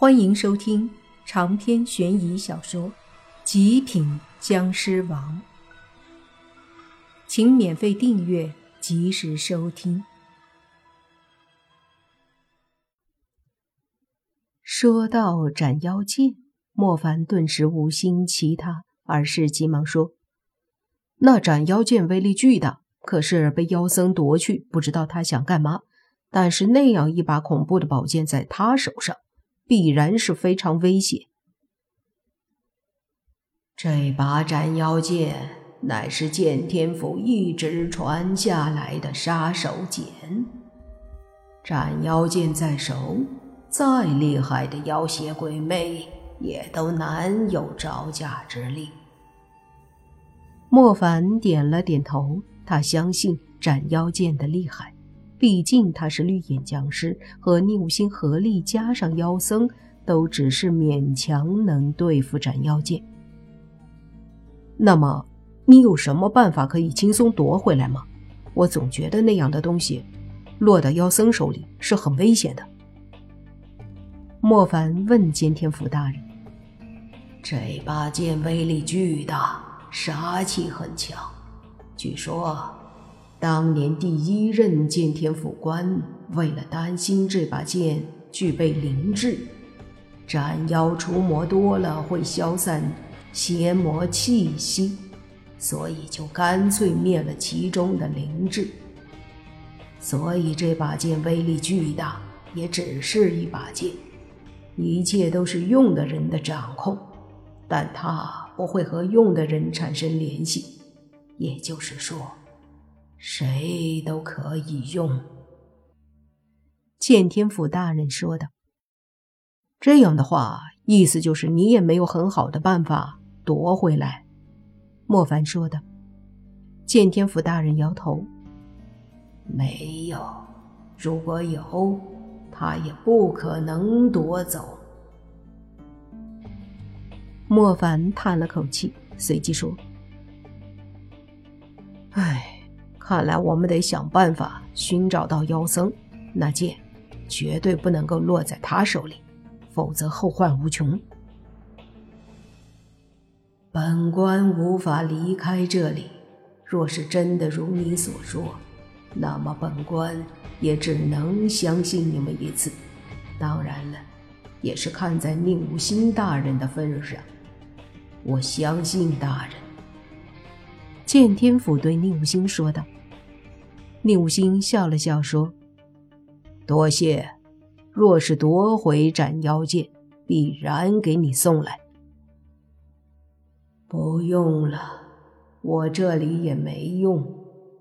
欢迎收听长篇悬疑小说《极品僵尸王》，请免费订阅，及时收听。说到斩妖剑，莫凡顿时无心其他，而是急忙说：“那斩妖剑威力巨大，可是被妖僧夺去，不知道他想干嘛。但是那样一把恐怖的宝剑在他手上。”必然是非常危险。这把斩妖剑乃是剑天府一直传下来的杀手锏。斩妖剑在手，再厉害的妖邪鬼魅也都难有招架之力。莫凡点了点头，他相信斩妖剑的厉害。毕竟他是绿眼僵尸，和宁武星合力加上妖僧，都只是勉强能对付斩妖剑。那么，你有什么办法可以轻松夺回来吗？我总觉得那样的东西，落到妖僧手里是很危险的。莫凡问监天府大人：“这把剑威力巨大，杀气很强，据说……”当年第一任剑天府官为了担心这把剑具备灵智，斩妖除魔多了会消散邪魔气息，所以就干脆灭了其中的灵智。所以这把剑威力巨大，也只是一把剑，一切都是用的人的掌控，但它不会和用的人产生联系，也就是说。谁都可以用。剑天府大人说的。这样的话，意思就是你也没有很好的办法夺回来。莫凡说的。剑天府大人摇头，没有。如果有，他也不可能夺走。莫凡叹了口气，随即说：“看来我们得想办法寻找到妖僧，那剑绝对不能够落在他手里，否则后患无穷。本官无法离开这里，若是真的如你所说，那么本官也只能相信你们一次。当然了，也是看在宁无心大人的份上，我相信大人。剑天府对宁无心说道。宁武星笑了笑说：“多谢，若是夺回斩妖剑，必然给你送来。不用了，我这里也没用，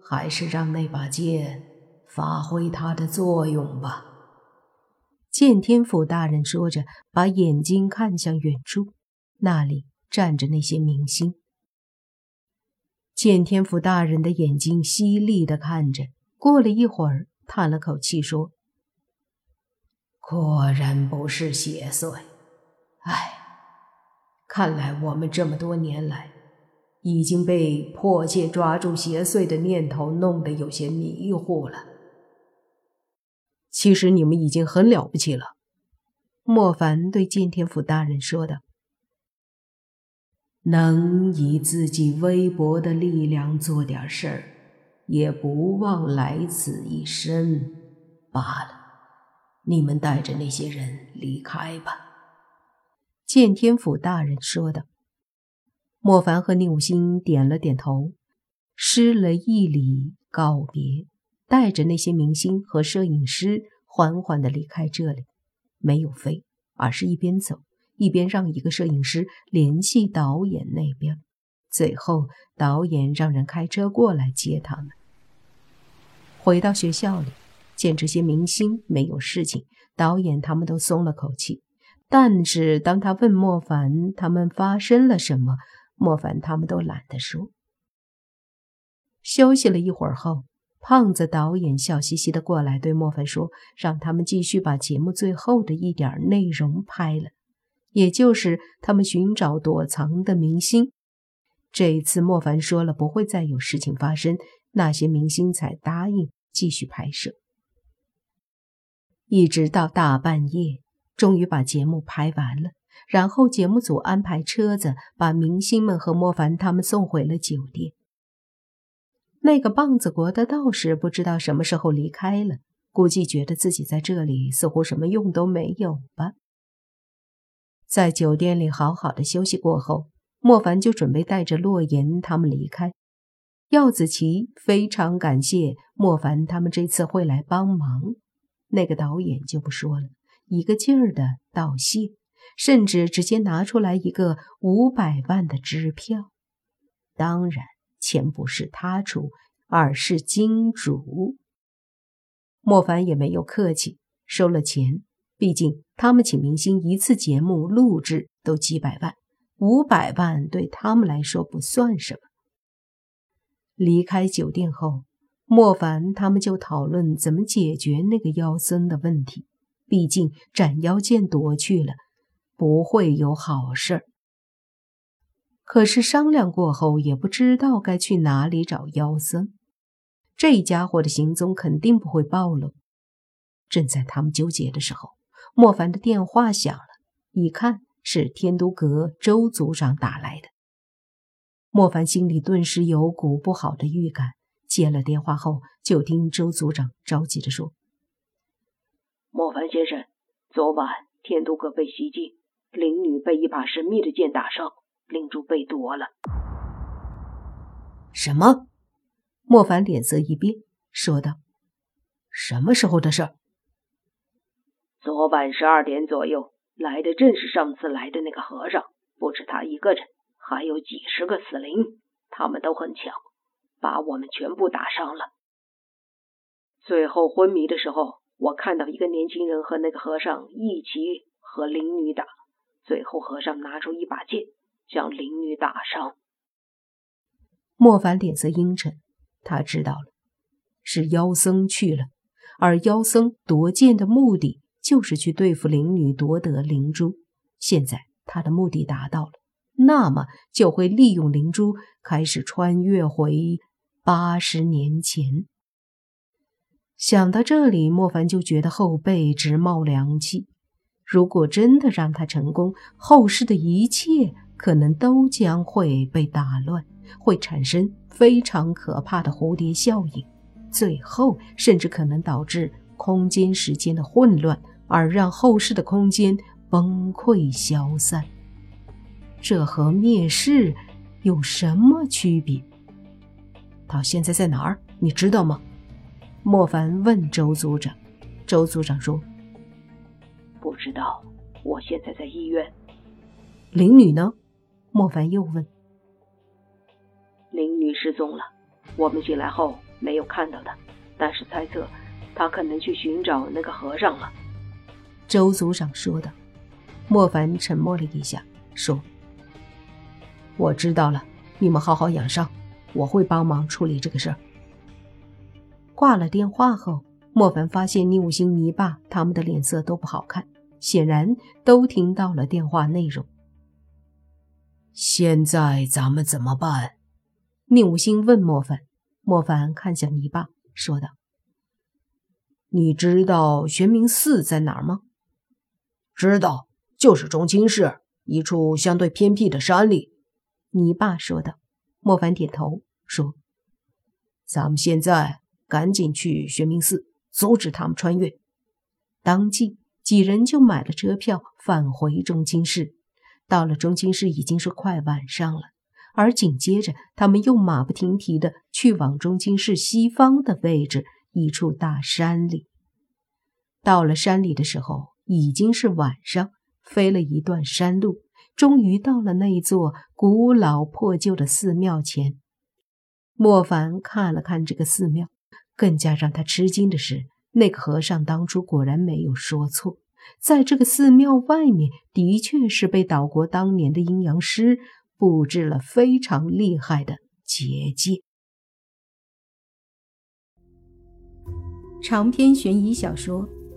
还是让那把剑发挥它的作用吧。”剑天府大人说着，把眼睛看向远处，那里站着那些明星。见天府大人的眼睛犀利的看着，过了一会儿，叹了口气说：“果然不是邪祟。唉，看来我们这么多年来，已经被迫切抓住邪祟的念头弄得有些迷糊了。其实你们已经很了不起了。”莫凡对见天府大人说的。能以自己微薄的力量做点事儿，也不枉来此一生罢了。你们带着那些人离开吧。”见天府大人说道。莫凡和宁武星点了点头，施了一礼告别，带着那些明星和摄影师缓缓地离开这里，没有飞，而是一边走。一边让一个摄影师联系导演那边，最后导演让人开车过来接他们。回到学校里，见这些明星没有事情，导演他们都松了口气。但是当他问莫凡他们发生了什么，莫凡他们都懒得说。休息了一会儿后，胖子导演笑嘻嘻的过来对莫凡说：“让他们继续把节目最后的一点内容拍了。”也就是他们寻找躲藏的明星。这一次，莫凡说了不会再有事情发生，那些明星才答应继续拍摄。一直到大半夜，终于把节目拍完了。然后节目组安排车子把明星们和莫凡他们送回了酒店。那个棒子国的道士不知道什么时候离开了，估计觉得自己在这里似乎什么用都没有吧。在酒店里好好的休息过后，莫凡就准备带着洛言他们离开。耀子琪非常感谢莫凡他们这次会来帮忙，那个导演就不说了，一个劲儿的道谢，甚至直接拿出来一个五百万的支票。当然，钱不是他出，而是金主。莫凡也没有客气，收了钱。毕竟他们请明星一次节目录制都几百万，五百万对他们来说不算什么。离开酒店后，莫凡他们就讨论怎么解决那个妖僧的问题。毕竟斩妖剑夺去了，不会有好事儿。可是商量过后，也不知道该去哪里找妖僧。这家伙的行踪肯定不会暴露。正在他们纠结的时候，莫凡的电话响了，一看是天都阁周组长打来的。莫凡心里顿时有股不好的预感，接了电话后，就听周组长着急地说：“莫凡先生，昨晚天都阁被袭击，灵女被一把神秘的剑打伤，灵珠被夺了。”什么？莫凡脸色一变，说道：“什么时候的事？”昨晚十二点左右，来的正是上次来的那个和尚，不止他一个人。还有几十个死灵，他们都很强，把我们全部打伤了。最后昏迷的时候，我看到一个年轻人和那个和尚一起和灵女打，最后和尚拿出一把剑，将灵女打伤。莫凡脸色阴沉，他知道了，是妖僧去了，而妖僧夺剑的目的就是去对付灵女，夺得灵珠。现在他的目的达到了。那么就会利用灵珠开始穿越回八十年前。想到这里，莫凡就觉得后背直冒凉气。如果真的让他成功，后世的一切可能都将会被打乱，会产生非常可怕的蝴蝶效应，最后甚至可能导致空间时间的混乱，而让后世的空间崩溃消散。这和灭世有什么区别？他现在在哪儿？你知道吗？莫凡问周组长。周组长说：“不知道，我现在在医院。”灵女呢？莫凡又问。灵女失踪了，我们醒来后没有看到她，但是猜测她可能去寻找那个和尚了。周组长说的。莫凡沉默了一下，说。我知道了，你们好好养伤，我会帮忙处理这个事儿。挂了电话后，莫凡发现宁武星、泥巴他们的脸色都不好看，显然都听到了电话内容。现在咱们怎么办？宁武星问莫凡。莫凡看向泥巴，说道：“你知道玄冥寺在哪儿吗？”“知道，就是中青市一处相对偏僻的山里。”你爸说的，莫凡点头说：“咱们现在赶紧去玄冥寺，阻止他们穿越。”当即几人就买了车票返回中青市。到了中青市已经是快晚上了，而紧接着他们又马不停蹄的去往中青市西方的位置一处大山里。到了山里的时候已经是晚上，飞了一段山路。终于到了那座古老破旧的寺庙前，莫凡看了看这个寺庙，更加让他吃惊的是，那个和尚当初果然没有说错，在这个寺庙外面，的确是被岛国当年的阴阳师布置了非常厉害的结界。长篇悬疑小说《